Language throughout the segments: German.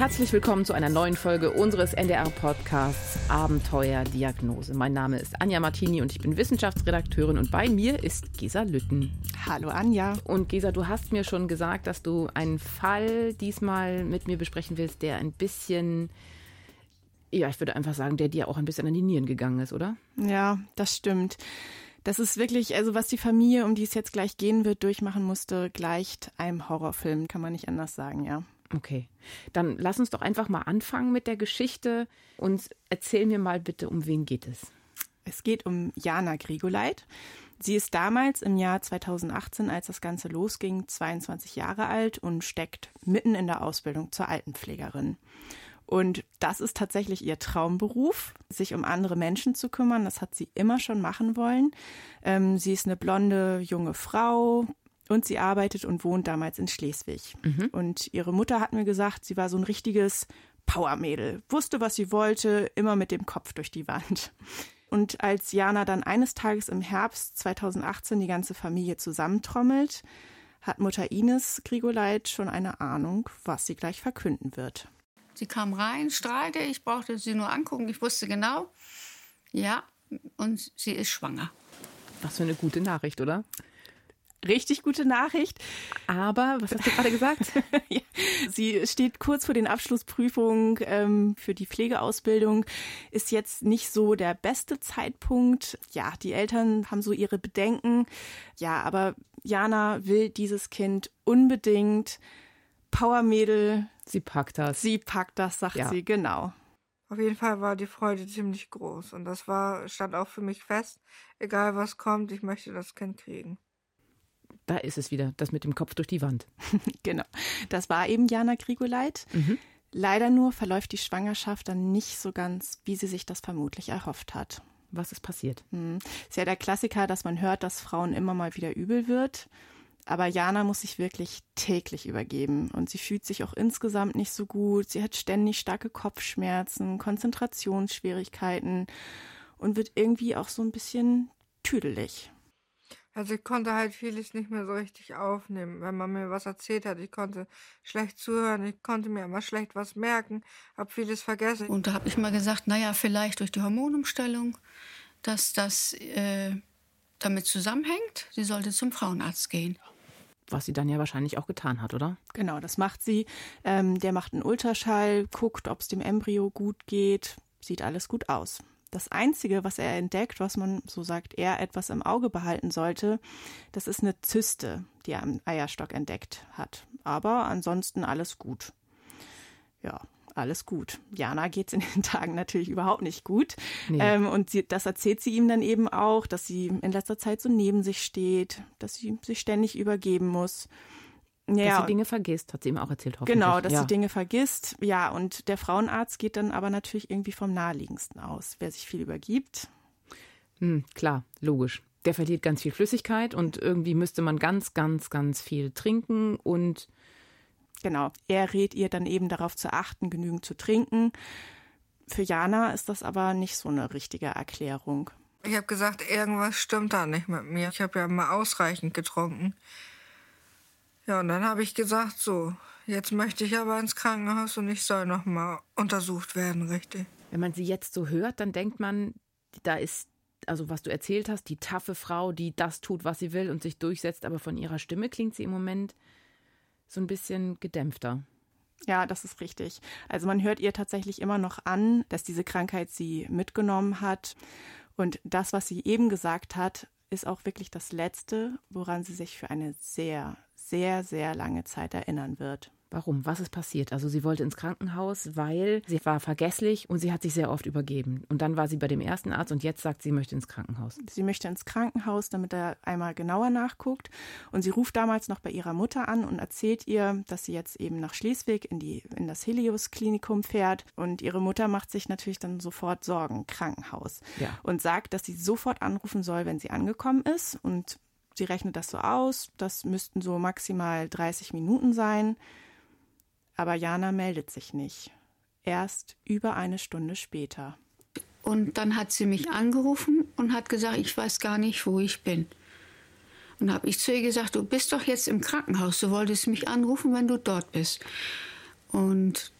Herzlich willkommen zu einer neuen Folge unseres NDR-Podcasts Abenteuerdiagnose. Mein Name ist Anja Martini und ich bin Wissenschaftsredakteurin und bei mir ist Gesa Lütten. Hallo Anja. Und Gesa, du hast mir schon gesagt, dass du einen Fall diesmal mit mir besprechen willst, der ein bisschen, ja, ich würde einfach sagen, der dir auch ein bisschen an die Nieren gegangen ist, oder? Ja, das stimmt. Das ist wirklich, also was die Familie, um die es jetzt gleich gehen wird, durchmachen musste, gleicht einem Horrorfilm, kann man nicht anders sagen, ja. Okay, dann lass uns doch einfach mal anfangen mit der Geschichte und erzähl mir mal bitte, um wen geht es? Es geht um Jana Grigoleit. Sie ist damals im Jahr 2018, als das Ganze losging, 22 Jahre alt und steckt mitten in der Ausbildung zur Altenpflegerin. Und das ist tatsächlich ihr Traumberuf, sich um andere Menschen zu kümmern. Das hat sie immer schon machen wollen. Ähm, sie ist eine blonde junge Frau, und sie arbeitet und wohnt damals in Schleswig. Mhm. Und ihre Mutter hat mir gesagt, sie war so ein richtiges Powermädel, wusste, was sie wollte, immer mit dem Kopf durch die Wand. Und als Jana dann eines Tages im Herbst 2018 die ganze Familie zusammentrommelt, hat Mutter Ines Grigoleit schon eine Ahnung, was sie gleich verkünden wird. Sie kam rein, strahlte, ich brauchte sie nur angucken, ich wusste genau, ja, und sie ist schwanger. Was für eine gute Nachricht, oder? Richtig gute Nachricht. Aber, was hast du gerade gesagt? ja, sie steht kurz vor den Abschlussprüfungen ähm, für die Pflegeausbildung, ist jetzt nicht so der beste Zeitpunkt. Ja, die Eltern haben so ihre Bedenken. Ja, aber Jana will dieses Kind unbedingt. Powermädel. Sie packt das. Sie packt das, sagt ja. sie, genau. Auf jeden Fall war die Freude ziemlich groß und das war, stand auch für mich fest, egal was kommt, ich möchte das Kind kriegen. Da ist es wieder, das mit dem Kopf durch die Wand. genau. Das war eben Jana Grigoleit. Mhm. Leider nur verläuft die Schwangerschaft dann nicht so ganz, wie sie sich das vermutlich erhofft hat. Was ist passiert? Hm. Ist ja der Klassiker, dass man hört, dass Frauen immer mal wieder übel wird. Aber Jana muss sich wirklich täglich übergeben und sie fühlt sich auch insgesamt nicht so gut. Sie hat ständig starke Kopfschmerzen, Konzentrationsschwierigkeiten und wird irgendwie auch so ein bisschen tüdelig. Also ich konnte halt vieles nicht mehr so richtig aufnehmen, wenn man mir was erzählt hat. Ich konnte schlecht zuhören, ich konnte mir immer schlecht was merken, habe vieles vergessen. Und da habe ich mal gesagt, naja, vielleicht durch die Hormonumstellung, dass das äh, damit zusammenhängt. Sie sollte zum Frauenarzt gehen. Was sie dann ja wahrscheinlich auch getan hat, oder? Genau, das macht sie. Ähm, der macht einen Ultraschall, guckt, ob es dem Embryo gut geht. Sieht alles gut aus. Das Einzige, was er entdeckt, was man, so sagt er, etwas im Auge behalten sollte, das ist eine Zyste, die er am Eierstock entdeckt hat. Aber ansonsten alles gut. Ja, alles gut. Jana geht es in den Tagen natürlich überhaupt nicht gut. Nee. Ähm, und sie, das erzählt sie ihm dann eben auch, dass sie in letzter Zeit so neben sich steht, dass sie sich ständig übergeben muss. Ja, dass sie Dinge vergisst, hat sie ihm auch erzählt, hoffentlich. Genau, dass ja. sie Dinge vergisst. Ja, und der Frauenarzt geht dann aber natürlich irgendwie vom naheliegendsten aus. Wer sich viel übergibt. Hm, klar, logisch. Der verliert ganz viel Flüssigkeit und irgendwie müsste man ganz, ganz, ganz viel trinken und. Genau, er rät ihr dann eben darauf zu achten, genügend zu trinken. Für Jana ist das aber nicht so eine richtige Erklärung. Ich habe gesagt, irgendwas stimmt da nicht mit mir. Ich habe ja mal ausreichend getrunken. Ja, und dann habe ich gesagt, so, jetzt möchte ich aber ins Krankenhaus und ich soll noch mal untersucht werden, richtig. Wenn man sie jetzt so hört, dann denkt man, da ist also was du erzählt hast, die taffe Frau, die das tut, was sie will und sich durchsetzt, aber von ihrer Stimme klingt sie im Moment so ein bisschen gedämpfter. Ja, das ist richtig. Also man hört ihr tatsächlich immer noch an, dass diese Krankheit sie mitgenommen hat. Und das, was sie eben gesagt hat, ist auch wirklich das Letzte, woran sie sich für eine sehr, sehr, sehr lange Zeit erinnern wird. Warum? Was ist passiert? Also sie wollte ins Krankenhaus, weil sie war vergesslich und sie hat sich sehr oft übergeben. Und dann war sie bei dem ersten Arzt und jetzt sagt sie, sie möchte ins Krankenhaus. Sie möchte ins Krankenhaus, damit er einmal genauer nachguckt. Und sie ruft damals noch bei ihrer Mutter an und erzählt ihr, dass sie jetzt eben nach Schleswig in, die, in das Helios-Klinikum fährt. Und ihre Mutter macht sich natürlich dann sofort Sorgen, Krankenhaus. Ja. Und sagt, dass sie sofort anrufen soll, wenn sie angekommen ist. Und sie rechnet das so aus. Das müssten so maximal 30 Minuten sein. Aber Jana meldet sich nicht. Erst über eine Stunde später. Und dann hat sie mich angerufen und hat gesagt, ich weiß gar nicht, wo ich bin. Und habe ich zu ihr gesagt, du bist doch jetzt im Krankenhaus, du wolltest mich anrufen, wenn du dort bist. Und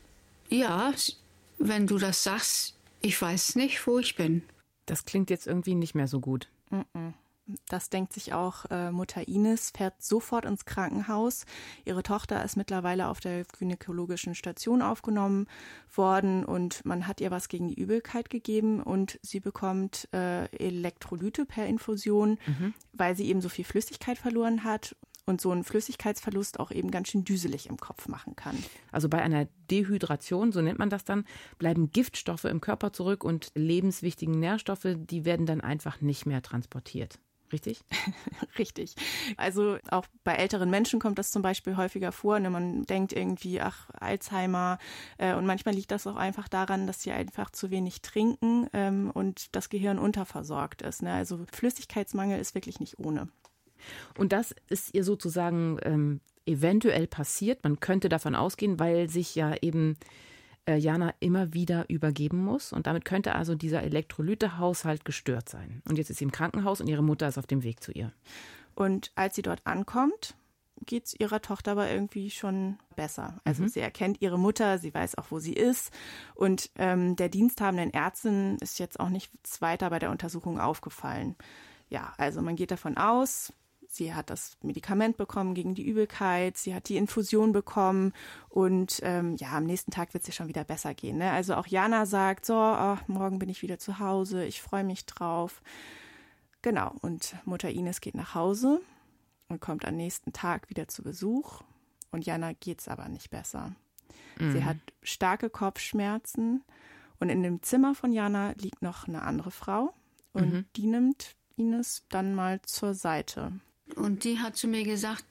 Ja, wenn du das sagst, ich weiß nicht, wo ich bin. Das klingt jetzt irgendwie nicht mehr so gut. Das denkt sich auch äh, Mutter Ines, fährt sofort ins Krankenhaus. Ihre Tochter ist mittlerweile auf der gynäkologischen Station aufgenommen worden und man hat ihr was gegen die Übelkeit gegeben und sie bekommt äh, Elektrolyte per Infusion, weil sie eben so viel Flüssigkeit verloren hat und so ein Flüssigkeitsverlust auch eben ganz schön düselig im Kopf machen kann. Also bei einer Dehydration, so nennt man das dann, bleiben Giftstoffe im Körper zurück und lebenswichtigen Nährstoffe, die werden dann einfach nicht mehr transportiert. Richtig? Richtig. Also auch bei älteren Menschen kommt das zum Beispiel häufiger vor. Ne? Man denkt irgendwie, ach, Alzheimer. Äh, und manchmal liegt das auch einfach daran, dass sie einfach zu wenig trinken ähm, und das Gehirn unterversorgt ist. Ne? Also Flüssigkeitsmangel ist wirklich nicht ohne. Und das ist ihr sozusagen ähm, eventuell passiert. Man könnte davon ausgehen, weil sich ja eben äh, Jana immer wieder übergeben muss. Und damit könnte also dieser Elektrolytehaushalt gestört sein. Und jetzt ist sie im Krankenhaus und ihre Mutter ist auf dem Weg zu ihr. Und als sie dort ankommt, geht es ihrer Tochter aber irgendwie schon besser. Also sie erkennt ihre Mutter, sie weiß auch, wo sie ist. Und ähm, der diensthabenden Ärztin ist jetzt auch nichts weiter bei der Untersuchung aufgefallen. Ja, also man geht davon aus, sie hat das Medikament bekommen gegen die Übelkeit, sie hat die Infusion bekommen und ähm, ja, am nächsten Tag wird es ihr schon wieder besser gehen. Ne? Also auch Jana sagt, so, oh, morgen bin ich wieder zu Hause, ich freue mich drauf. Genau, und Mutter Ines geht nach Hause und kommt am nächsten Tag wieder zu Besuch und Jana geht es aber nicht besser. Sie hat starke Kopfschmerzen und in dem Zimmer von Jana liegt noch eine andere Frau und die nimmt Ines dann mal zur Seite. Und die hat zu mir gesagt,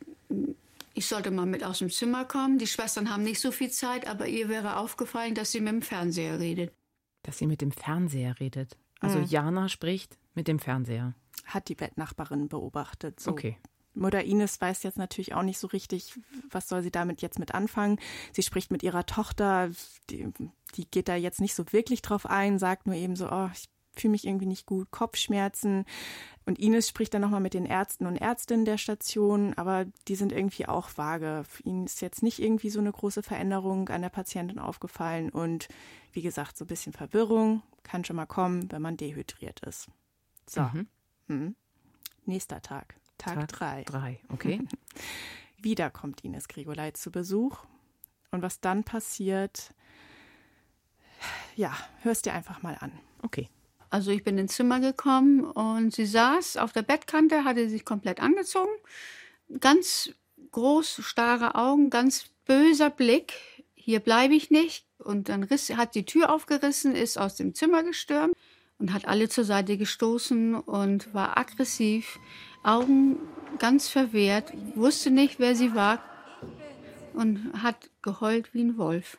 ich sollte mal mit aus dem Zimmer kommen. Die Schwestern haben nicht so viel Zeit, aber ihr wäre aufgefallen, dass sie mit dem Fernseher redet. Dass sie mit dem Fernseher redet. Also Jana spricht mit dem Fernseher. Hat die Bettnachbarin beobachtet. So. Okay. Mutter Ines weiß jetzt natürlich auch nicht so richtig, was soll sie damit jetzt mit anfangen. Sie spricht mit ihrer Tochter, die, die geht da jetzt nicht so wirklich drauf ein, sagt nur eben so, oh, ich fühle mich irgendwie nicht gut, Kopfschmerzen. Und Ines spricht dann nochmal mit den Ärzten und Ärztinnen der Station, aber die sind irgendwie auch vage. Für ihn ist jetzt nicht irgendwie so eine große Veränderung an der Patientin aufgefallen. Und wie gesagt, so ein bisschen Verwirrung kann schon mal kommen, wenn man dehydriert ist. So, Mhm. nächster Tag, Tag, drei. Drei, okay. Wieder kommt Ines Grigoleit zu Besuch. Und was dann passiert, ja, hörst dir einfach mal an. Okay. Also ich bin ins Zimmer gekommen und sie saß auf der Bettkante, hatte sich komplett angezogen. Ganz groß, starre Augen, ganz böser Blick. Hier bleibe ich nicht. Und dann riss, hat die Tür aufgerissen, ist aus dem Zimmer gestürmt und hat alle zur Seite gestoßen und war aggressiv, Augen ganz verwehrt, wusste nicht, wer sie war und hat geheult wie ein Wolf.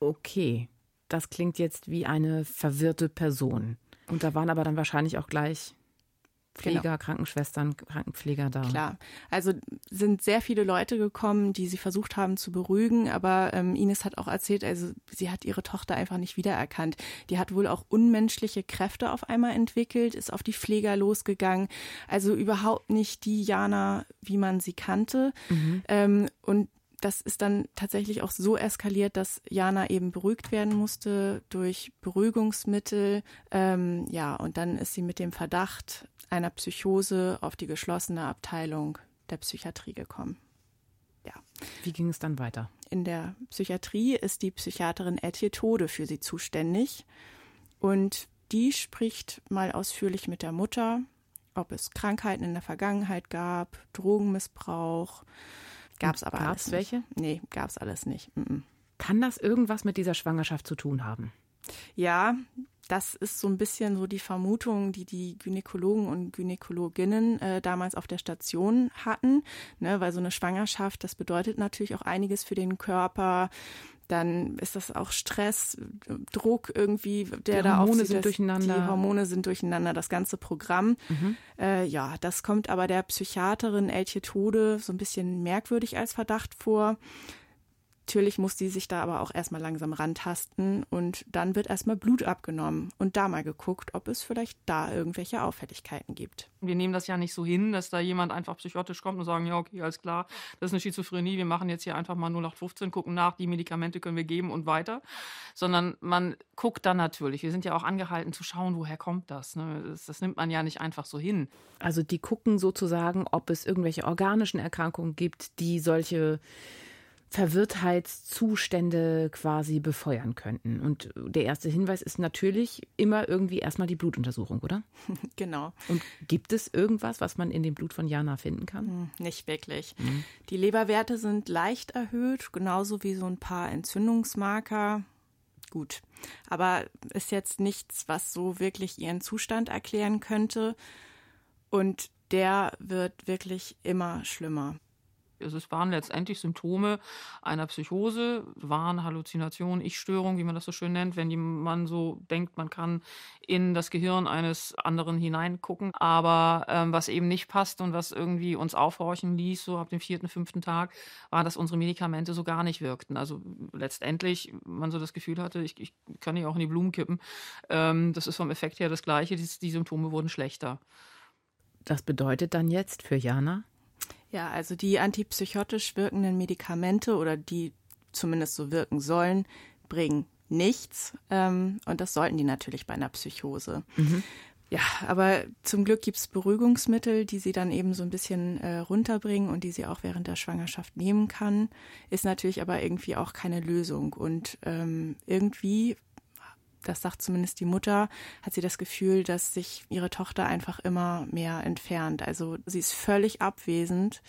Okay. Das klingt jetzt wie eine verwirrte Person. Und da waren aber dann wahrscheinlich auch gleich Pfleger, Genau. Krankenschwestern, Krankenpfleger da. Klar. Also sind sehr viele Leute gekommen, die sie versucht haben zu beruhigen, aber ähm, Ines hat auch erzählt, also sie hat ihre Tochter einfach nicht wiedererkannt. Die hat wohl auch unmenschliche Kräfte auf einmal entwickelt, ist auf die Pfleger losgegangen. Also überhaupt nicht die Jana, wie man sie kannte. Ähm, und das ist dann tatsächlich auch so eskaliert, dass Jana eben beruhigt werden musste durch Beruhigungsmittel. Ähm, ja, und dann ist sie mit dem Verdacht einer Psychose auf die geschlossene Abteilung der Psychiatrie gekommen. Ja. Wie ging es dann weiter? In der Psychiatrie ist die Psychiaterin Etje Tode für sie zuständig. Und die spricht mal ausführlich mit der Mutter, ob es Krankheiten in der Vergangenheit gab, Drogenmissbrauch. Gab es aber Gab's alles welche? nicht. Nee, gab es alles nicht. Mhm. Kann das irgendwas mit dieser Schwangerschaft zu tun haben? Ja, das ist so ein bisschen so die Vermutung, die die Gynäkologen und Gynäkologinnen äh, damals auf der Station hatten, ne, weil so eine Schwangerschaft, das bedeutet natürlich auch einiges für den Körper. Dann ist das auch Stress, Druck irgendwie, der da auf sind durcheinander. Die Hormone sind durcheinander, das ganze Programm. Äh, ja, das kommt aber der Psychiaterin Elche Tode so ein bisschen merkwürdig als Verdacht vor. Natürlich muss die sich da aber auch erstmal langsam rantasten und dann wird erstmal Blut abgenommen und da mal geguckt, ob es vielleicht da irgendwelche Auffälligkeiten gibt. Wir nehmen das ja nicht so hin, dass da jemand einfach psychotisch kommt und sagen, ja, okay, alles klar, das ist eine Schizophrenie, wir machen jetzt hier einfach mal 0815, gucken nach, die Medikamente können wir geben und weiter. Sondern man guckt dann natürlich. Wir sind ja auch angehalten zu schauen, woher kommt das. Ne? Das, das nimmt man ja nicht einfach so hin. Also die gucken sozusagen, ob es irgendwelche organischen Erkrankungen gibt, die solche Verwirrtheitszustände quasi befeuern könnten. Und der erste Hinweis ist natürlich immer irgendwie erstmal die Blutuntersuchung, oder? Genau. Und gibt es irgendwas, was man in dem Blut von Jana finden kann? Hm, nicht wirklich. Mhm. Die Leberwerte sind leicht erhöht, genauso wie so ein paar Entzündungsmarker. Gut. Aber ist jetzt nichts, was so wirklich ihren Zustand erklären könnte. Und der wird wirklich immer schlimmer. Es waren letztendlich Symptome einer Psychose, waren Halluzinationen, Ich-Störung, wie man das so schön nennt, wenn man so denkt, man kann in das Gehirn eines anderen hineingucken. Aber ähm, was eben nicht passt und was irgendwie uns aufhorchen ließ, so ab dem vierten, fünften Tag, war, dass unsere Medikamente so gar nicht wirkten. Also letztendlich man so das Gefühl hatte, ich, ich kann die auch in die Blumen kippen. Ähm, das ist vom Effekt her das Gleiche. Die, die Symptome wurden schlechter. Das bedeutet dann jetzt für Jana? Ja, also die antipsychotisch wirkenden Medikamente oder die zumindest so wirken sollen, bringen nichts. Ähm, und das sollten die natürlich bei einer Psychose. Mhm. Ja, aber zum Glück gibt es Beruhigungsmittel, die sie dann eben so ein bisschen äh, runterbringen und die sie auch während der Schwangerschaft nehmen kann. Ist natürlich aber irgendwie auch keine Lösung. Und ähm, irgendwie das sagt zumindest die Mutter, hat sie das Gefühl, dass sich ihre Tochter einfach immer mehr entfernt. Also sie ist völlig abwesend.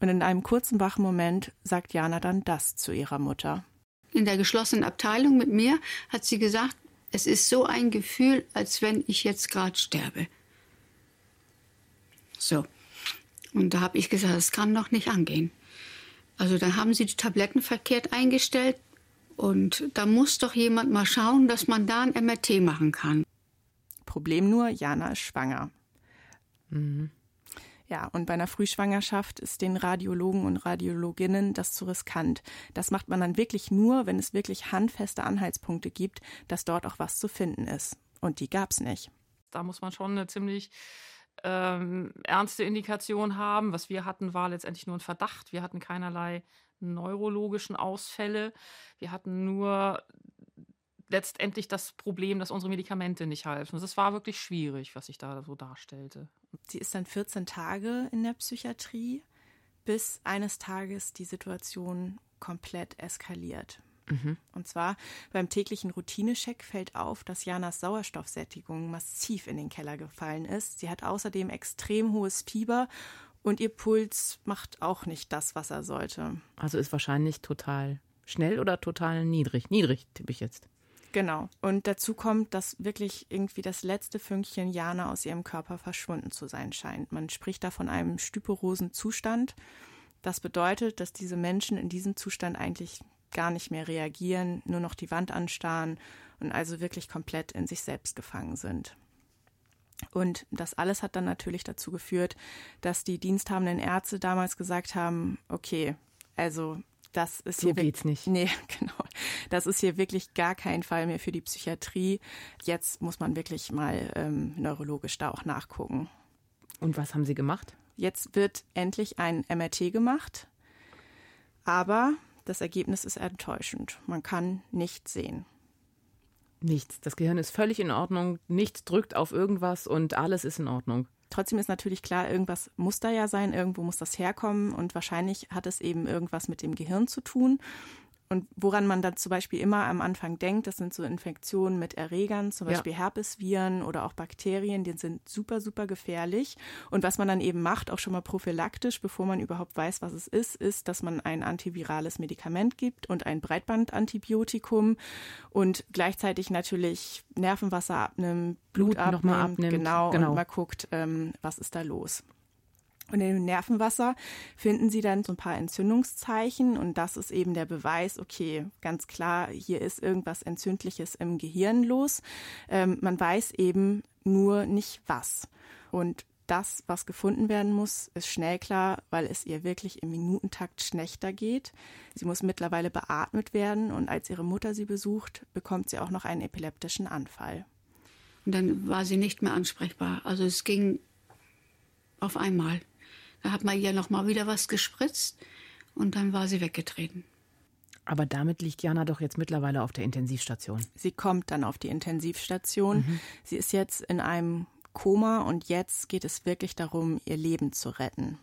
Und in einem kurzen wachen Moment sagt Jana dann das zu ihrer Mutter. In der geschlossenen Abteilung mit mir hat sie gesagt, es ist so ein Gefühl, als wenn ich jetzt gerade sterbe. So. Und da habe ich gesagt, das kann doch nicht angehen. Also da haben sie die Tabletten verkehrt eingestellt. Und da muss doch jemand mal schauen, dass man da ein MRT machen kann. Problem nur, Jana ist schwanger. Mhm. Ja, und bei einer Frühschwangerschaft ist den Radiologen und Radiologinnen das zu riskant. Das macht man dann wirklich nur, wenn es wirklich handfeste Anhaltspunkte gibt, dass dort auch was zu finden ist. Und die gab es nicht. Da muss man schon eine ziemlich ähm, ernste Indikation haben. Was wir hatten, war letztendlich nur ein Verdacht. Wir hatten keinerlei neurologischen Ausfälle. Wir hatten nur letztendlich das Problem, dass unsere Medikamente nicht halfen. Das war wirklich schwierig, was sich da so darstellte. Sie ist dann 14 Tage in der Psychiatrie, bis eines Tages die Situation komplett eskaliert. Mhm. Und zwar beim täglichen Routinecheck fällt auf, dass Janas Sauerstoffsättigung massiv in den Keller gefallen ist. Sie hat außerdem extrem hohes Fieber und ihr Puls macht auch nicht das, was er sollte. Also ist wahrscheinlich total schnell oder total niedrig. Niedrig tippe ich jetzt. Genau. Und dazu kommt, dass wirklich irgendwie das letzte Fünkchen Jana aus ihrem Körper verschwunden zu sein scheint. Man spricht da von einem stüperosen Zustand. Das bedeutet, dass diese Menschen in diesem Zustand eigentlich gar nicht mehr reagieren, nur noch die Wand anstarren und also wirklich komplett in sich selbst gefangen sind. Und das alles hat dann natürlich dazu geführt, dass die diensthabenden Ärzte damals gesagt haben, okay, also das ist so hier geht's nicht. Nee, genau. Das ist hier wirklich gar kein Fall mehr für die Psychiatrie. Jetzt muss man wirklich mal ähm, neurologisch da auch nachgucken. Und was haben Sie gemacht? Jetzt wird endlich ein MRT gemacht, aber das Ergebnis ist enttäuschend. Man kann nichts sehen. Nichts. Das Gehirn ist völlig in Ordnung, nichts drückt auf irgendwas und alles ist in Ordnung. Trotzdem ist natürlich klar, irgendwas muss da ja sein, irgendwo muss das herkommen und wahrscheinlich hat es eben irgendwas mit dem Gehirn zu tun. Und woran man dann zum Beispiel immer am Anfang denkt, das sind so Infektionen mit Erregern, zum Beispiel ja. Herpesviren oder auch Bakterien, die sind super, super gefährlich. Und was man dann eben macht, auch schon mal prophylaktisch, bevor man überhaupt weiß, was es ist, ist, dass man ein antivirales Medikament gibt und ein Breitbandantibiotikum und gleichzeitig natürlich Nervenwasser abnimmt, Blut, Blut abnimmt, abnimmt, genau, genau, und mal guckt, ähm, was ist da los. Und in dem Nervenwasser finden sie dann so ein paar Entzündungszeichen und das ist eben der Beweis, okay, ganz klar, hier ist irgendwas Entzündliches im Gehirn los. Ähm, man weiß eben nur nicht was. Und das, was gefunden werden muss, ist schnell klar, weil es ihr wirklich im Minutentakt schlechter geht. Sie muss mittlerweile beatmet werden und als ihre Mutter sie besucht, bekommt sie auch noch einen epileptischen Anfall. Und dann war sie nicht mehr ansprechbar. Also es ging auf einmal. Da hat man ihr noch mal wieder was gespritzt und dann war sie weggetreten. Aber damit liegt Jana doch jetzt mittlerweile auf der Intensivstation. Sie kommt dann auf die Intensivstation. Mhm. Sie ist jetzt in einem Koma und jetzt geht es wirklich darum, ihr Leben zu retten.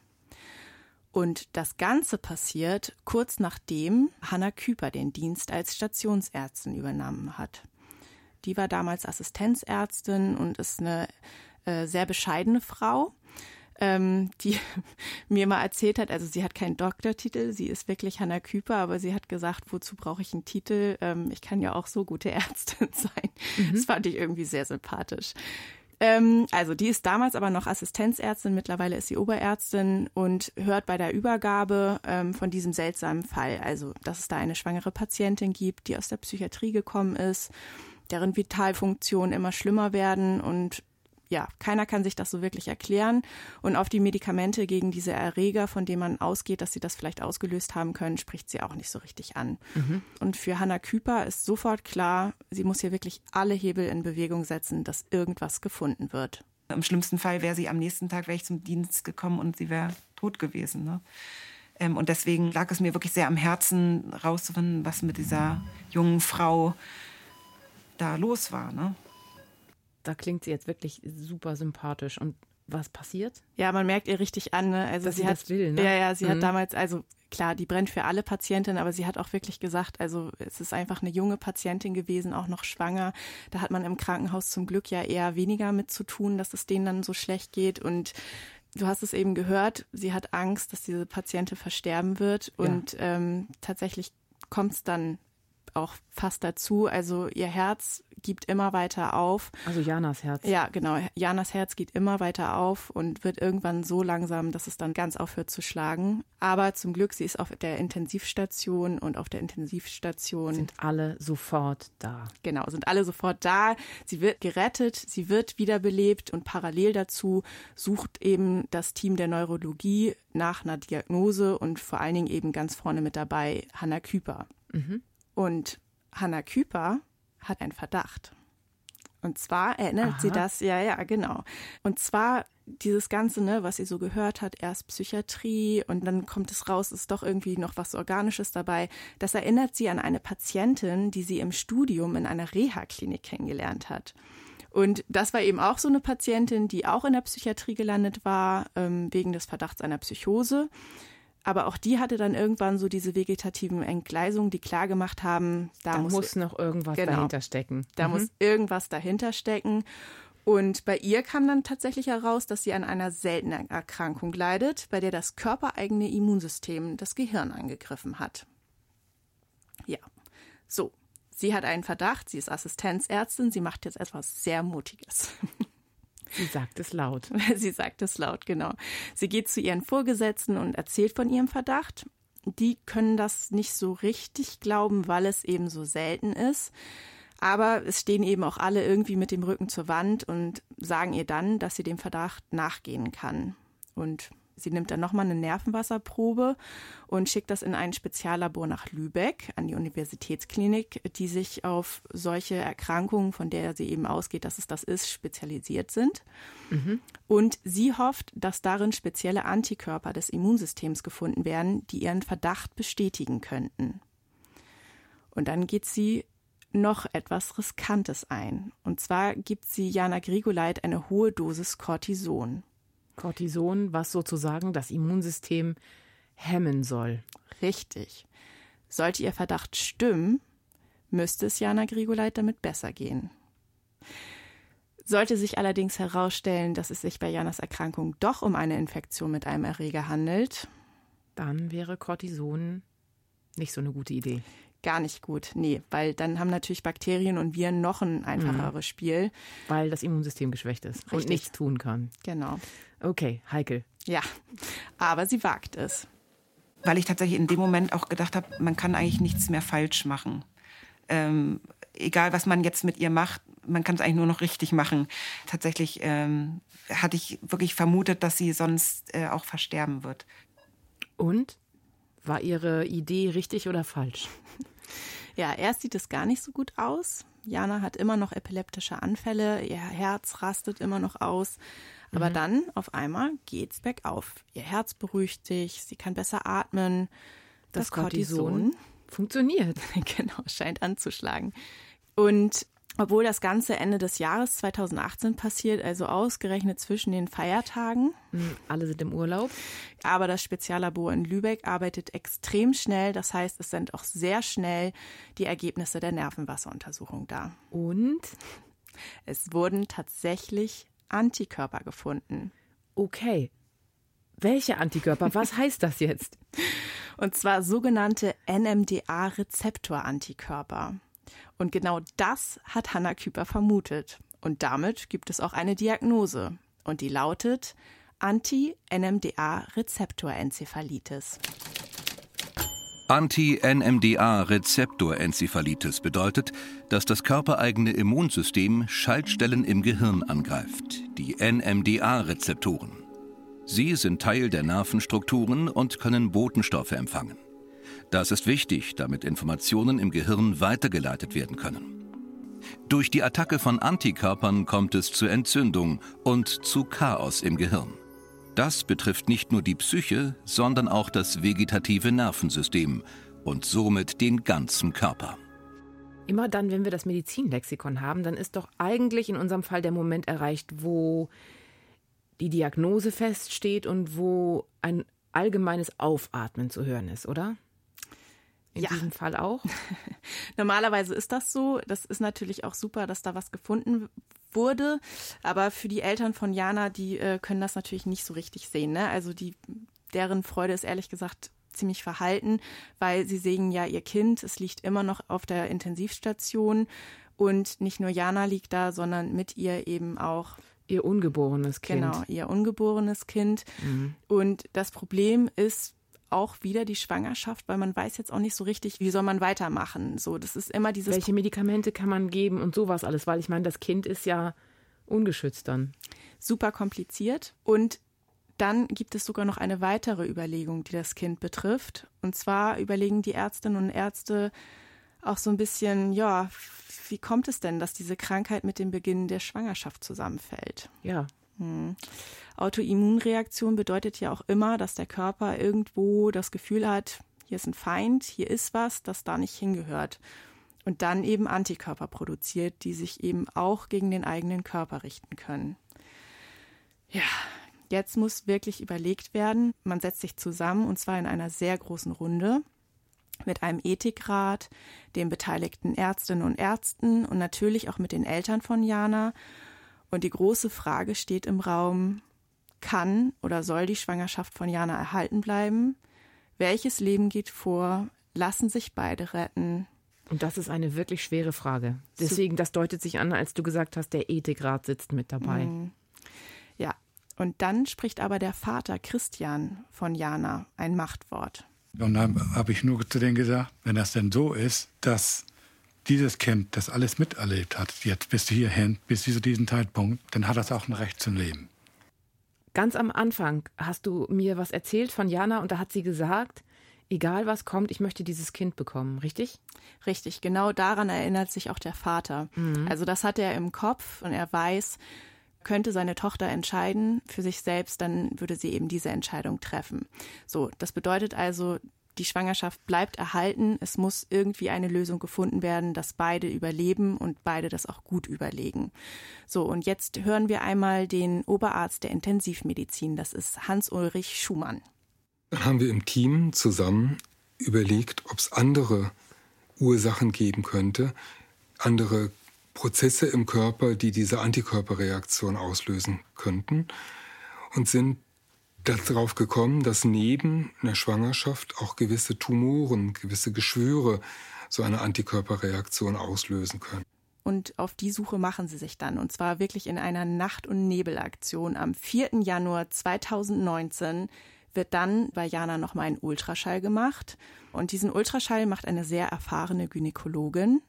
Und das Ganze passiert kurz nachdem Hanna Küper den Dienst als Stationsärztin übernommen hat. Die war damals Assistenzärztin und ist eine äh, sehr bescheidene Frau ähm, die mir mal erzählt hat, also sie hat keinen Doktortitel, sie ist wirklich Hanna Küper, aber sie hat gesagt, wozu brauche ich einen Titel? Ähm, ich kann ja auch so gute Ärztin sein. Mhm. Das fand ich irgendwie sehr sympathisch. Ähm, also die ist damals aber noch Assistenzärztin, mittlerweile ist sie Oberärztin und hört bei der Übergabe ähm, von diesem seltsamen Fall, also dass es da eine schwangere Patientin gibt, die aus der Psychiatrie gekommen ist, deren Vitalfunktionen immer schlimmer werden und ja, keiner kann sich das so wirklich erklären. Und auf die Medikamente gegen diese Erreger, von denen man ausgeht, dass sie das vielleicht ausgelöst haben können, spricht sie auch nicht so richtig an. Mhm. Und für Hannah Küper ist sofort klar, sie muss hier wirklich alle Hebel in Bewegung setzen, dass irgendwas gefunden wird. Im schlimmsten Fall wäre sie am nächsten Tag wäre ich zum Dienst gekommen und sie wäre tot gewesen. Ne? Ähm, und deswegen lag es mir wirklich sehr am Herzen, rauszufinden, was mit dieser jungen Frau da los war. Ne? Da klingt sie jetzt wirklich super sympathisch. Und was passiert? Ja, man merkt ihr richtig an, ne? Also Dass sie, sie hat, will, ne? Ja, ja, sie mhm. hat damals, also klar, die brennt für alle Patientinnen, aber sie hat auch wirklich gesagt, also es ist einfach eine junge Patientin gewesen, auch noch schwanger. Da hat man im Krankenhaus zum Glück ja eher weniger mit zu tun, dass es denen dann so schlecht geht. Und du hast es eben gehört, sie hat Angst, dass diese Patientin versterben wird. Und ja. ähm, tatsächlich kommt es dann auch fast dazu. Also ihr Herz gibt immer weiter auf. Also Janas Herz. Ja, genau. Janas Herz geht immer weiter auf und wird irgendwann so langsam, dass es dann ganz aufhört zu schlagen. Aber zum Glück, sie ist auf der Intensivstation und auf der Intensivstation sind alle sofort da. Genau, sind alle sofort da. Sie wird gerettet, sie wird wiederbelebt und parallel dazu sucht eben das Team der Neurologie nach einer Diagnose und vor allen Dingen eben ganz vorne mit dabei Hanna Küper. Mhm. Und Hanna Küper hat einen Verdacht. Und zwar erinnert Aha. sie das, ja, ja, genau. Und zwar dieses Ganze, ne, was sie so gehört hat, erst Psychiatrie und dann kommt es raus, ist doch irgendwie noch was Organisches dabei. Das erinnert sie an eine Patientin, die sie im Studium in einer Reha-Klinik kennengelernt hat. Und das war eben auch so eine Patientin, die auch in der Psychiatrie gelandet war, ähm, wegen des Verdachts einer Psychose. Aber auch die hatte dann irgendwann so diese vegetativen Entgleisungen, die klar gemacht haben, da, da muss, muss, noch irgendwas genau, dahinter stecken. Da mhm. muss irgendwas dahinter stecken. Und bei ihr kam dann tatsächlich heraus, dass sie an einer seltenen Erkrankung leidet, bei der das körpereigene Immunsystem das Gehirn angegriffen hat. Ja, so. Sie hat einen Verdacht, sie ist Assistenzärztin, sie macht jetzt etwas sehr Mutiges. Sie sagt es laut. Sie sagt es laut, genau. Sie geht zu ihren Vorgesetzten und erzählt von ihrem Verdacht. Die können das nicht so richtig glauben, weil es eben so selten ist. Aber es stehen eben auch alle irgendwie mit dem Rücken zur Wand und sagen ihr dann, dass sie dem Verdacht nachgehen kann. Und Sie nimmt dann nochmal eine Nervenwasserprobe und schickt das in ein Speziallabor nach Lübeck an die Universitätsklinik, die sich auf solche Erkrankungen, von der sie eben ausgeht, dass es das ist, spezialisiert sind. Mhm. Und sie hofft, dass darin spezielle Antikörper des Immunsystems gefunden werden, die ihren Verdacht bestätigen könnten. Und dann geht sie noch etwas Riskantes ein. Und zwar gibt sie Jana Grigoleit eine hohe Dosis Cortison. Cortison, was sozusagen das Immunsystem hemmen soll. Richtig. Sollte Ihr Verdacht stimmen, müsste es Jana Grigoleit damit besser gehen. Sollte sich allerdings herausstellen, dass es sich bei Janas Erkrankung doch um eine Infektion mit einem Erreger handelt, dann wäre Cortison nicht so eine gute Idee gar nicht gut. Nee, weil dann haben natürlich Bakterien und Viren noch ein einfacheres mhm. Spiel. Weil das Immunsystem geschwächt ist Richtig. und nichts tun kann. Genau. Okay, heikel. Ja, aber sie wagt es. Weil ich tatsächlich in dem Moment auch gedacht habe, man kann eigentlich nichts mehr falsch machen. Ähm, egal, was man jetzt mit ihr macht, man kann es eigentlich nur noch richtig machen. Tatsächlich ähm, hatte ich wirklich vermutet, dass sie sonst äh, auch versterben wird. Und? War Ihre Idee richtig oder falsch? Ja, erst sieht es gar nicht so gut aus. Jana hat immer noch epileptische Anfälle, ihr Herz rastet immer noch aus. Aber mhm. dann auf einmal geht's bergauf. Ihr Herz beruhigt sich, sie kann besser atmen. Das, das Cortison, Cortison funktioniert. genau, scheint anzuschlagen. Und obwohl das Ganze Ende des Jahres 2018 passiert, also ausgerechnet zwischen den Feiertagen. Hm, alle sind im Urlaub. Aber das Speziallabor in Lübeck arbeitet extrem schnell. Das heißt, es sind auch sehr schnell die Ergebnisse der Nervenwasseruntersuchung da. Und? Es wurden tatsächlich Antikörper gefunden. Okay. Welche Antikörper? Was heißt das jetzt? Und zwar sogenannte NMDA-Rezeptor-Antikörper. Und genau das hat Hanna Küper vermutet. Und damit gibt es auch eine Diagnose. Und die lautet Anti-NMDA-Rezeptorenzephalitis. Anti-NMDA-Rezeptorenzephalitis bedeutet, dass das körpereigene Immunsystem Schaltstellen im Gehirn angreift, die NMDA-Rezeptoren. Sie sind Teil der Nervenstrukturen und können Botenstoffe empfangen. Das ist wichtig, damit Informationen im Gehirn weitergeleitet werden können. Durch die Attacke von Antikörpern kommt es zu Entzündung und zu Chaos im Gehirn. Das betrifft nicht nur die Psyche, sondern auch das vegetative Nervensystem und somit den ganzen Körper. Immer dann, wenn wir das Medizinlexikon haben, dann ist doch eigentlich in unserem Fall der Moment erreicht, wo die Diagnose feststeht und wo ein allgemeines Aufatmen zu hören ist, oder? In ja. diesem Fall auch? Normalerweise ist das so. Das ist natürlich auch super, dass da was gefunden wurde. Aber für die Eltern von Jana, die äh, können das natürlich nicht so richtig sehen. Ne? Also die, deren Freude ist ehrlich gesagt ziemlich verhalten, weil sie sehen ja ihr Kind, es liegt immer noch auf der Intensivstation und nicht nur Jana liegt da, sondern mit ihr eben auch ihr ungeborenes Kind. Genau, ihr ungeborenes Kind. Mhm. Und das Problem ist, auch wieder die Schwangerschaft, weil man weiß jetzt auch nicht so richtig, wie soll man weitermachen. So, das ist immer dieses. Welche Medikamente kann man geben und sowas alles, weil ich meine, das Kind ist ja ungeschützt dann. Super kompliziert und dann gibt es sogar noch eine weitere Überlegung, die das Kind betrifft. Und zwar überlegen die Ärztinnen und Ärzte auch so ein bisschen, ja, wie kommt es denn, dass diese Krankheit mit dem Beginn der Schwangerschaft zusammenfällt? Ja. Hm. Autoimmunreaktion bedeutet ja auch immer, dass der Körper irgendwo das Gefühl hat, hier ist ein Feind, hier ist was, das da nicht hingehört. Und dann eben Antikörper produziert, die sich eben auch gegen den eigenen Körper richten können. Ja, jetzt muss wirklich überlegt werden. Man setzt sich zusammen und zwar in einer sehr großen Runde mit einem Ethikrat, den beteiligten Ärztinnen und Ärzten und natürlich auch mit den Eltern von Jana. Und die große Frage steht im Raum, kann oder soll die Schwangerschaft von Jana erhalten bleiben? Welches Leben geht vor? Lassen sich beide retten? Und das ist eine wirklich schwere Frage. Deswegen, das deutet sich an, als du gesagt hast, der Ethikrat sitzt mit dabei. Mhm. Ja, und dann spricht aber der Vater Christian von Jana ein Machtwort. Und dann habe ich nur zu denen gesagt, wenn das denn so ist, dass dieses Kind das alles miterlebt hat, jetzt bis hierhin, bis zu diesem Zeitpunkt, dann hat das auch ein Recht zum Leben. Ganz am Anfang hast du mir was erzählt von Jana und da hat sie gesagt, egal was kommt, ich möchte dieses Kind bekommen, richtig? Richtig, genau daran erinnert sich auch der Vater. Mhm. Also das hat er im Kopf und er weiß, könnte seine Tochter entscheiden für sich selbst, dann würde sie eben diese Entscheidung treffen. So, das bedeutet also, die Schwangerschaft bleibt erhalten. Es muss irgendwie eine Lösung gefunden werden, dass beide überleben und beide das auch gut überlegen. So, und jetzt hören wir einmal den Oberarzt der Intensivmedizin. Das ist Hans-Ulrich Schumann. Dann haben wir im Team zusammen überlegt, ob es andere Ursachen geben könnte, andere Prozesse im Körper, die diese Antikörperreaktion auslösen könnten und sind darauf gekommen, dass neben einer Schwangerschaft auch gewisse Tumoren, gewisse Geschwüre so eine Antikörperreaktion auslösen können. Und auf die Suche machen sie sich dann. Und zwar wirklich in einer Nacht- und Nebelaktion. Am 4. Januar 2019 wird dann bei Jana nochmal ein Ultraschall gemacht. Und diesen Ultraschall macht eine sehr erfahrene Gynäkologin.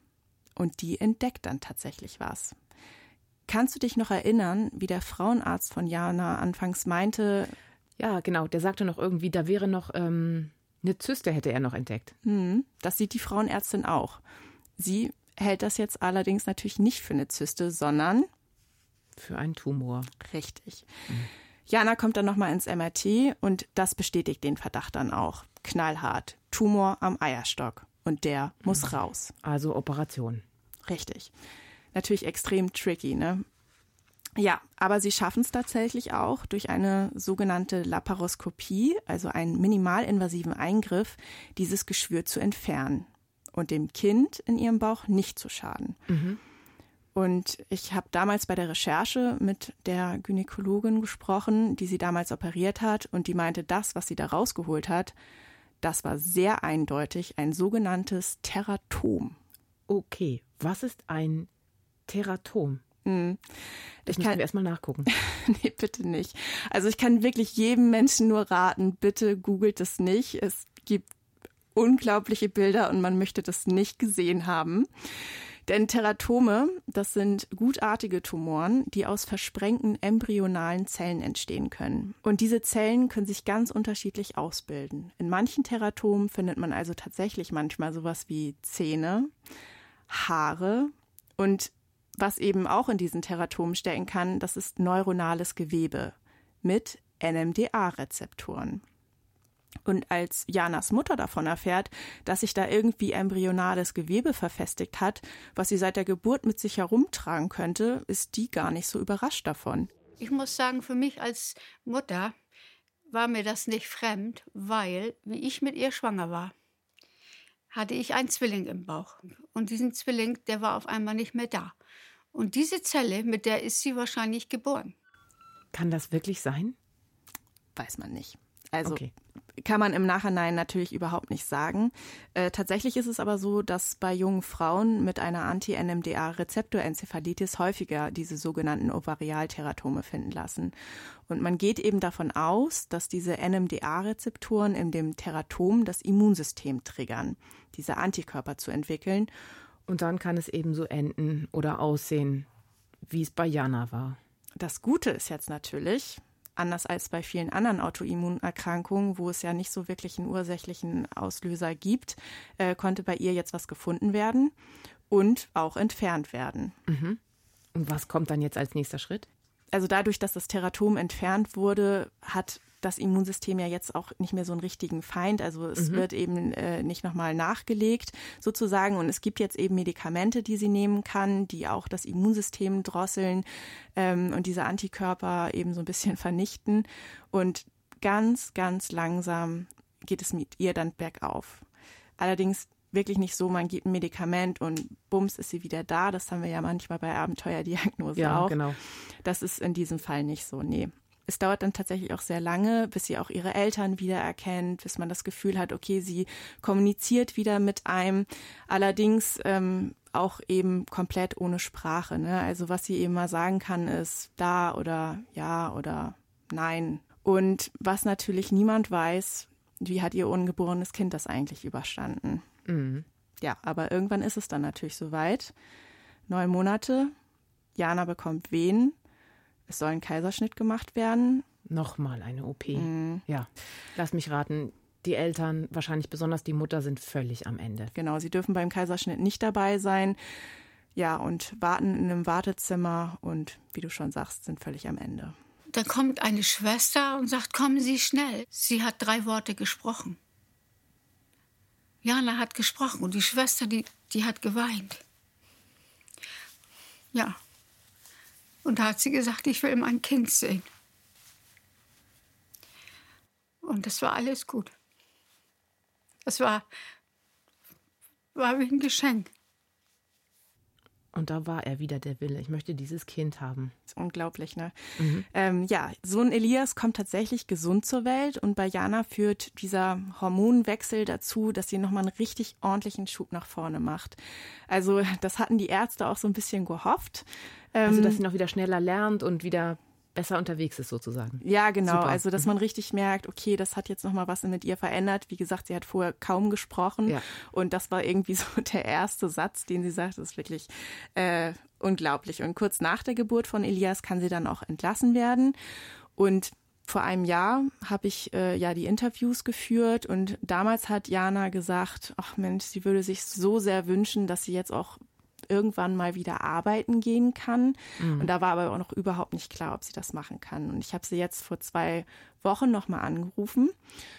Und die entdeckt dann tatsächlich was. Kannst du dich noch erinnern, wie der Frauenarzt von Jana anfangs meinte? Ja, genau. Der sagte noch irgendwie, da wäre noch ähm, eine Zyste, hätte er noch entdeckt. Hm, das sieht die Frauenärztin auch. Sie hält das jetzt allerdings natürlich nicht für eine Zyste, sondern für einen Tumor. Richtig. Mhm. Jana kommt dann nochmal ins MRT und das bestätigt den Verdacht dann auch. Knallhart. Tumor am Eierstock. Und der muss mhm. raus. Also Operation. Richtig. Natürlich extrem tricky, ne? Ja, aber sie schaffen es tatsächlich auch durch eine sogenannte Laparoskopie, also einen minimalinvasiven Eingriff, dieses Geschwür zu entfernen und dem Kind in ihrem Bauch nicht zu schaden. Mhm. Und ich habe damals bei der Recherche mit der Gynäkologin gesprochen, die sie damals operiert hat, und die meinte, das, was sie da rausgeholt hat, das war sehr eindeutig ein sogenanntes Teratom. Okay, was ist ein Teratom? Mhm. Das ich kann erstmal nachgucken. nee, bitte nicht. Also ich kann wirklich jedem Menschen nur raten, bitte googelt es nicht. Es gibt unglaubliche Bilder und man möchte das nicht gesehen haben. Denn Teratome, das sind gutartige Tumoren, die aus versprengten embryonalen Zellen entstehen können. Und diese Zellen können sich ganz unterschiedlich ausbilden. In manchen Teratomen findet man also tatsächlich manchmal sowas wie Zähne, Haare und was eben auch in diesen Teratomen stecken kann, das ist neuronales Gewebe mit NMDA-Rezeptoren. Und als Janas Mutter davon erfährt, dass sich da irgendwie embryonales Gewebe verfestigt hat, was sie seit der Geburt mit sich herumtragen könnte, ist die gar nicht so überrascht davon. Ich muss sagen, für mich als Mutter war mir das nicht fremd, weil, wie ich mit ihr schwanger war, hatte ich einen Zwilling im Bauch. Und diesen Zwilling, der war auf einmal nicht mehr da. Und diese Zelle, mit der ist sie wahrscheinlich geboren. Kann das wirklich sein? Weiß man nicht. Also okay. kann man im Nachhinein natürlich überhaupt nicht sagen. Äh, tatsächlich ist es aber so, dass bei jungen Frauen mit einer Anti-NMDA-Rezeptorenzephalitis häufiger diese sogenannten Ovarialteratome finden lassen. Und man geht eben davon aus, dass diese NMDA-Rezeptoren in dem Teratom das Immunsystem triggern, diese Antikörper zu entwickeln. Und dann kann es eben so enden oder aussehen, wie es bei Jana war. Das Gute ist jetzt natürlich, anders als bei vielen anderen Autoimmunerkrankungen, wo es ja nicht so wirklich einen ursächlichen Auslöser gibt, äh, konnte bei ihr jetzt was gefunden werden und auch entfernt werden. Mhm. Und was kommt dann jetzt als nächster Schritt? Also dadurch, dass das Teratom entfernt wurde, hat das Immunsystem ja jetzt auch nicht mehr so einen richtigen Feind. Also es mhm. wird eben äh, nicht nochmal nachgelegt sozusagen. Und es gibt jetzt eben Medikamente, die sie nehmen kann, die auch das Immunsystem drosseln ähm, und diese Antikörper eben so ein bisschen vernichten. Und ganz, ganz langsam geht es mit ihr dann bergauf. Allerdings wirklich nicht so, man gibt ein Medikament und bums ist sie wieder da. Das haben wir ja manchmal bei Abenteuerdiagnose ja, auch. Genau. Das ist in diesem Fall nicht so, nee es dauert dann tatsächlich auch sehr lange, bis sie auch ihre Eltern wiedererkennt, bis man das Gefühl hat, okay, sie kommuniziert wieder mit einem. Allerdings ähm, auch eben komplett ohne Sprache. Ne? Also was sie eben mal sagen kann, ist da oder ja oder nein. Und was natürlich niemand weiß, wie hat ihr ungeborenes Kind das eigentlich überstanden? Mhm. Ja, aber irgendwann ist es dann natürlich soweit. Neun Monate, Jana bekommt Wehen es soll ein Kaiserschnitt gemacht werden. Nochmal eine OP. Mhm. Ja. Lass mich raten. Die Eltern, wahrscheinlich besonders die Mutter, sind völlig am Ende. Genau, sie dürfen beim Kaiserschnitt nicht dabei sein. Ja, und warten in einem Wartezimmer und wie du schon sagst, sind völlig am Ende. Da kommt eine Schwester und sagt, kommen Sie schnell. Sie hat drei Worte gesprochen. Jana hat gesprochen und die Schwester, die, die hat geweint. Ja, und da hat sie gesagt, ich will mein Kind sehen. Und das war alles gut. Das war, war wie ein Geschenk. Und da war er wieder der Wille. Ich möchte dieses Kind haben. Das ist unglaublich, ne? Mhm. Ähm, ja, Sohn Elias kommt tatsächlich gesund zur Welt und bei Jana führt dieser Hormonwechsel dazu, dass sie nochmal einen richtig ordentlichen Schub nach vorne macht. Also, das hatten die Ärzte auch so ein bisschen gehofft. Also, dass ähm, sie noch wieder schneller lernt und wieder besser unterwegs ist sozusagen. Ja, genau. Super. Also, dass man richtig merkt, okay, das hat jetzt nochmal was mit ihr verändert. Wie gesagt, sie hat vorher kaum gesprochen. Ja. Und das war irgendwie so der erste Satz, den sie sagt. Das ist wirklich äh, unglaublich. Und kurz nach der Geburt von Elias kann sie dann auch entlassen werden. Und vor einem Jahr habe ich äh, ja die Interviews geführt und damals hat Jana gesagt, ach Mensch, sie würde sich so sehr wünschen, dass sie jetzt auch irgendwann mal wieder arbeiten gehen kann. Mhm. Und da war aber auch noch überhaupt nicht klar, ob sie das machen kann. Und ich habe sie jetzt vor zwei Wochen nochmal angerufen.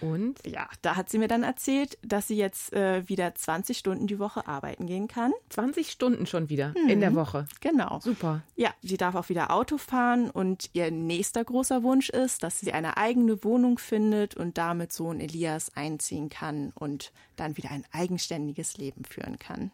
Und? Ja, da hat sie mir dann erzählt, dass sie jetzt äh, wieder 20 Stunden die Woche arbeiten gehen kann. 20 Stunden schon wieder in der Woche. Genau. Super. Ja, sie darf auch wieder Auto fahren und ihr nächster großer Wunsch ist, dass sie eine eigene Wohnung findet und damit Sohn Elias einziehen kann und dann wieder ein eigenständiges Leben führen kann.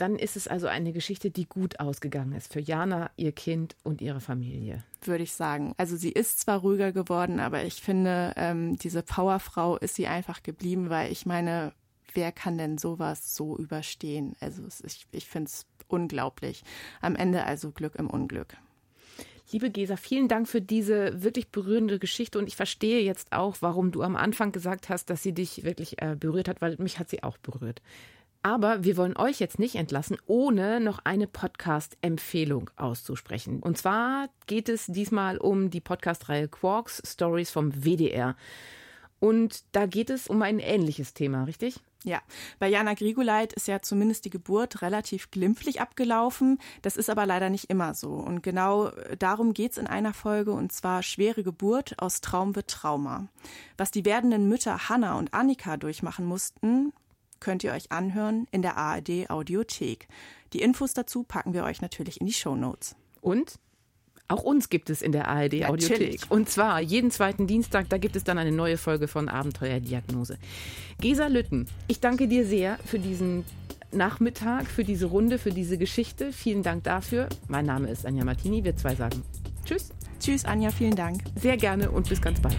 Dann ist es also eine Geschichte, die gut ausgegangen ist für Jana, ihr Kind und ihre Familie. würde ich sagen. Also sie ist zwar ruhiger geworden, aber ich finde, ähm, diese Powerfrau ist sie einfach geblieben, weil ich meine, wer kann denn sowas so überstehen? Also es, ich, ich finde es unglaublich. Am Ende also Glück im Unglück. Liebe Gesa, vielen Dank für diese wirklich berührende Geschichte und ich verstehe jetzt auch, warum du am Anfang gesagt hast, dass sie dich wirklich äh, berührt hat, weil mich hat sie auch berührt. Aber wir wollen euch jetzt nicht entlassen, ohne noch eine Podcast-Empfehlung auszusprechen. Und zwar geht es diesmal um die Podcast-Reihe Quarks Stories vom WDR. Und da geht es um ein ähnliches Thema, richtig? Ja, bei Jana Grigoleit ist ja zumindest die Geburt relativ glimpflich abgelaufen. Das ist aber leider nicht immer so. Und genau darum geht's in einer Folge, und zwar schwere Geburt aus Traum wird Trauma. Was die werdenden Mütter Hanna und Annika durchmachen mussten, könnt ihr euch anhören in der ARD Audiothek. Die Infos dazu packen wir euch natürlich in die Show Notes. Und auch uns gibt es in der ARD Audiothek. Und zwar jeden zweiten Dienstag, da gibt es dann eine neue Folge von Abenteuerdiagnose. Gesa Lütten, ich danke dir sehr für diesen Nachmittag, für diese Runde, für diese Geschichte. Vielen Dank dafür. Mein Name ist Anja Martini. Wir zwei sagen Tschüss, Tschüss, Anja, vielen Dank. sehr gerne und bis ganz bald.